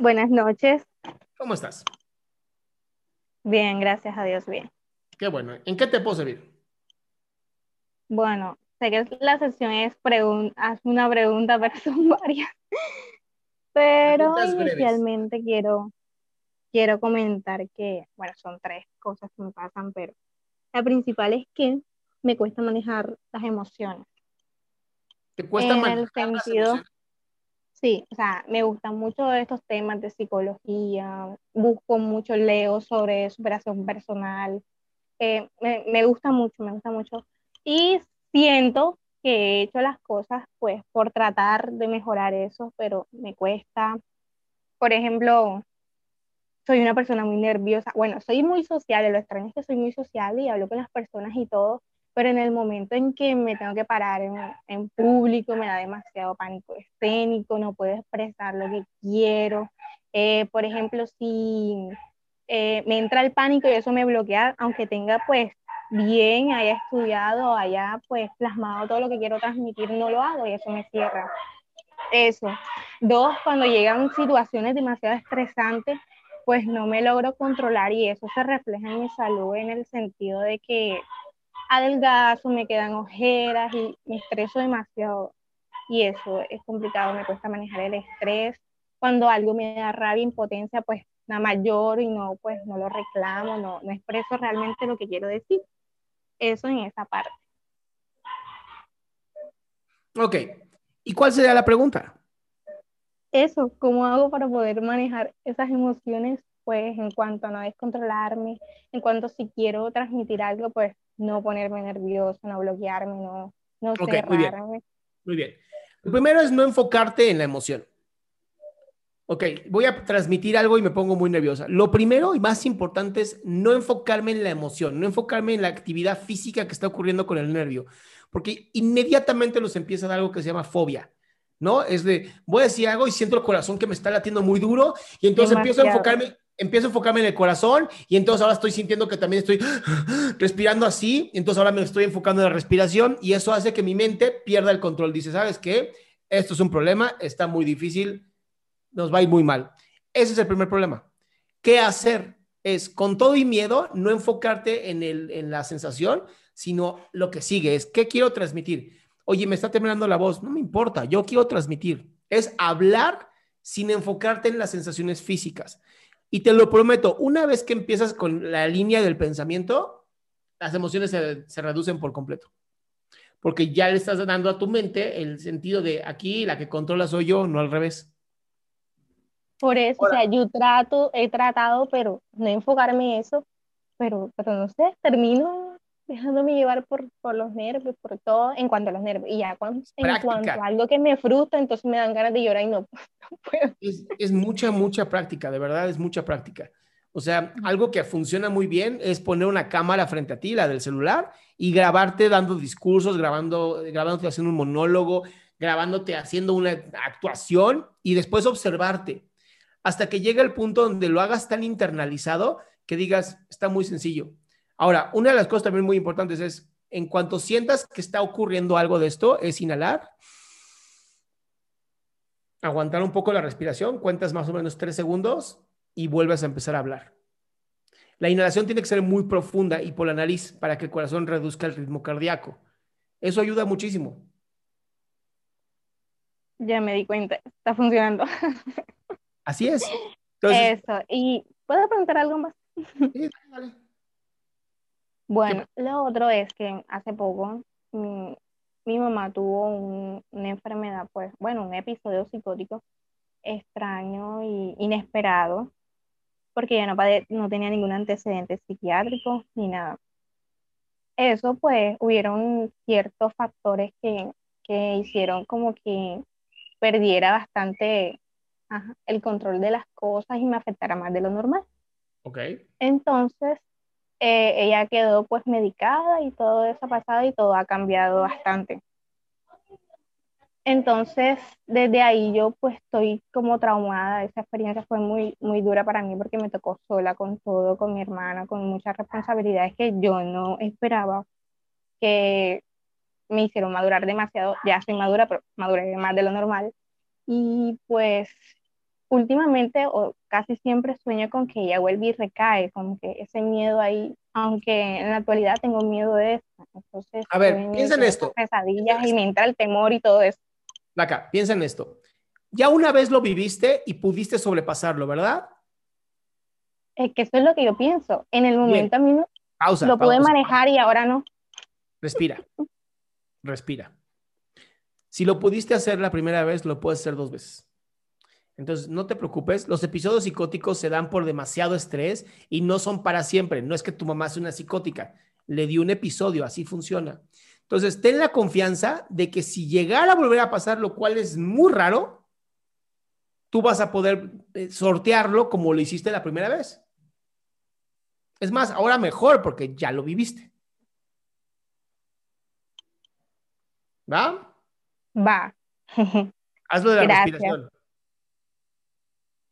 Buenas noches. ¿Cómo estás? Bien, gracias a Dios, bien. Qué bueno. ¿En qué te puedo servir? Bueno, sé que la sesión es haz una pregunta, pero son varias. Pero Preguntas breves. inicialmente quiero, quiero comentar que, bueno, son tres cosas que me pasan, pero la principal es que me cuesta manejar las emociones. ¿Te cuesta En el manejar las sentido- emociones? Sí, o sea, me gustan mucho estos temas de psicología, busco mucho, leo sobre superación personal, eh, me, me gusta mucho, me gusta mucho. Y siento que he hecho las cosas pues por tratar de mejorar eso, pero me cuesta. Por ejemplo, soy una persona muy nerviosa, bueno, soy muy social, lo extraño es que soy muy social y hablo con las personas y todo, pero en el momento en que me tengo que parar en, en público me da demasiado pánico escénico, no puedo expresar lo que quiero. Eh, por ejemplo, si eh, me entra el pánico y eso me bloquea, aunque tenga pues bien, haya estudiado, haya pues plasmado todo lo que quiero transmitir, no lo hago y eso me cierra. Eso. Dos, cuando llegan situaciones demasiado estresantes, pues no me logro controlar y eso se refleja en mi salud en el sentido de que adelgazo, me quedan ojeras y me estreso demasiado. Y eso es complicado, me cuesta manejar el estrés. Cuando algo me da rabia, impotencia, pues nada más lloro y no, pues no lo reclamo, no, no expreso realmente lo que quiero decir. Eso en esa parte. Ok. ¿Y cuál sería la pregunta? Eso, ¿cómo hago para poder manejar esas emociones? Pues en cuanto a no descontrolarme, en cuanto si quiero transmitir algo, pues no ponerme nervioso, no bloquearme, no, no Ok, muy bien. Muy bien. Lo primero es no enfocarte en la emoción. Ok, voy a transmitir algo y me pongo muy nerviosa. Lo primero y más importante es no enfocarme en la emoción, no enfocarme en la actividad física que está ocurriendo con el nervio, porque inmediatamente nos empieza a dar algo que se llama fobia, ¿no? Es de, voy a decir algo y siento el corazón que me está latiendo muy duro y entonces empiezo a enfocarme, empiezo a enfocarme en el corazón y entonces ahora estoy sintiendo que también estoy respirando así, entonces ahora me estoy enfocando en la respiración y eso hace que mi mente pierda el control. Dice, ¿sabes qué? Esto es un problema, está muy difícil, nos va a ir muy mal. Ese es el primer problema. ¿Qué hacer? Es con todo y miedo, no enfocarte en, el, en la sensación, sino lo que sigue es, ¿qué quiero transmitir? Oye, me está temblando la voz, no me importa, yo quiero transmitir. Es hablar sin enfocarte en las sensaciones físicas. Y te lo prometo, una vez que empiezas con la línea del pensamiento, las emociones se, se reducen por completo. Porque ya le estás dando a tu mente el sentido de aquí la que controla soy yo, no al revés. Por eso, o sea, yo trato, he tratado, pero no enfocarme en eso, pero, pero no sé, termino dejándome llevar por, por los nervios, por todo, en cuanto a los nervios. Y ya cuando, en cuanto a algo que me frustra, entonces me dan ganas de llorar y no puedo. Es, es mucha, mucha práctica, de verdad es mucha práctica. O sea, algo que funciona muy bien es poner una cámara frente a ti, la del celular, y grabarte dando discursos, grabando, grabándote haciendo un monólogo, grabándote haciendo una actuación y después observarte hasta que llegue el punto donde lo hagas tan internalizado que digas, está muy sencillo. Ahora, una de las cosas también muy importantes es, en cuanto sientas que está ocurriendo algo de esto, es inhalar, aguantar un poco la respiración, cuentas más o menos tres segundos y vuelves a empezar a hablar. La inhalación tiene que ser muy profunda y por la nariz para que el corazón reduzca el ritmo cardíaco. Eso ayuda muchísimo. Ya me di cuenta, está funcionando. Así es. Eso, y ¿puedo preguntar algo más? Sí, dale. Bueno, lo otro es que hace poco mi, mamá tuvo una enfermedad, pues, bueno, un episodio psicótico extraño y inesperado, porque ella no, no tenía ningún antecedente psiquiátrico ni nada. Eso, pues, hubieron ciertos factores que, que hicieron como que perdiera bastante el control de las cosas y me afectara más de lo normal. Ok. Entonces, eh, ella quedó pues medicada y todo eso ha pasado y todo ha cambiado bastante. Entonces, desde ahí yo pues estoy como traumada. Esa experiencia fue muy, muy dura para mí porque me tocó sola con todo, con mi hermana, con muchas responsabilidades que yo no esperaba que me hicieron madurar demasiado. Ya soy madura, pero maduré más de lo normal. Y pues últimamente o casi siempre sueño con que ella vuelve y recae, como que ese miedo ahí, aunque en la actualidad tengo miedo de eso. Entonces, a ver, piensa en esto. Pesadillas y me entra el temor y todo eso. Acá, piensa en esto. Ya una vez lo viviste y pudiste sobrepasarlo, ¿verdad? Es que eso es lo que yo pienso. En el momento a mí no, lo pude manejar y ahora no. Respira. Respira. Si lo pudiste hacer la primera vez, lo puedes hacer dos veces. Entonces, no te preocupes, los episodios psicóticos se dan por demasiado estrés y no son para siempre. No es que tu mamá sea una psicótica, le dio un episodio, así funciona. Entonces, ten la confianza de que si llegara a volver a pasar, lo cual es muy raro, tú vas a poder eh, sortearlo como lo hiciste la primera vez. Es más, ahora mejor porque ya lo viviste. ¿Va? Va. Hazlo de la respiración.